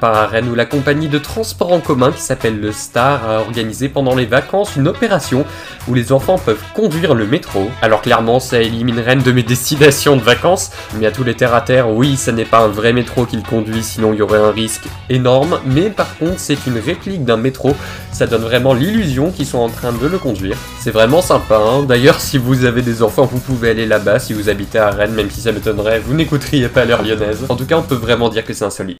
Par à Rennes où la compagnie de transport en commun qui s'appelle le Star a organisé pendant les vacances une opération où les enfants peuvent conduire le métro. Alors clairement ça élimine Rennes de mes destinations de vacances, mais à tous les terres à terre, oui ça n'est pas un vrai métro qu'il conduit sinon il y aurait un risque énorme, mais par contre c'est une réplique d'un métro, ça donne vraiment l'illusion qu'ils sont en train de le conduire. C'est vraiment sympa, hein. d'ailleurs si vous avez des enfants vous pouvez aller là-bas si vous habitez à Rennes, même si ça m'étonnerait, vous n'écouteriez pas l'heure lyonnaise. En tout cas on peut vraiment dire que c'est insolite.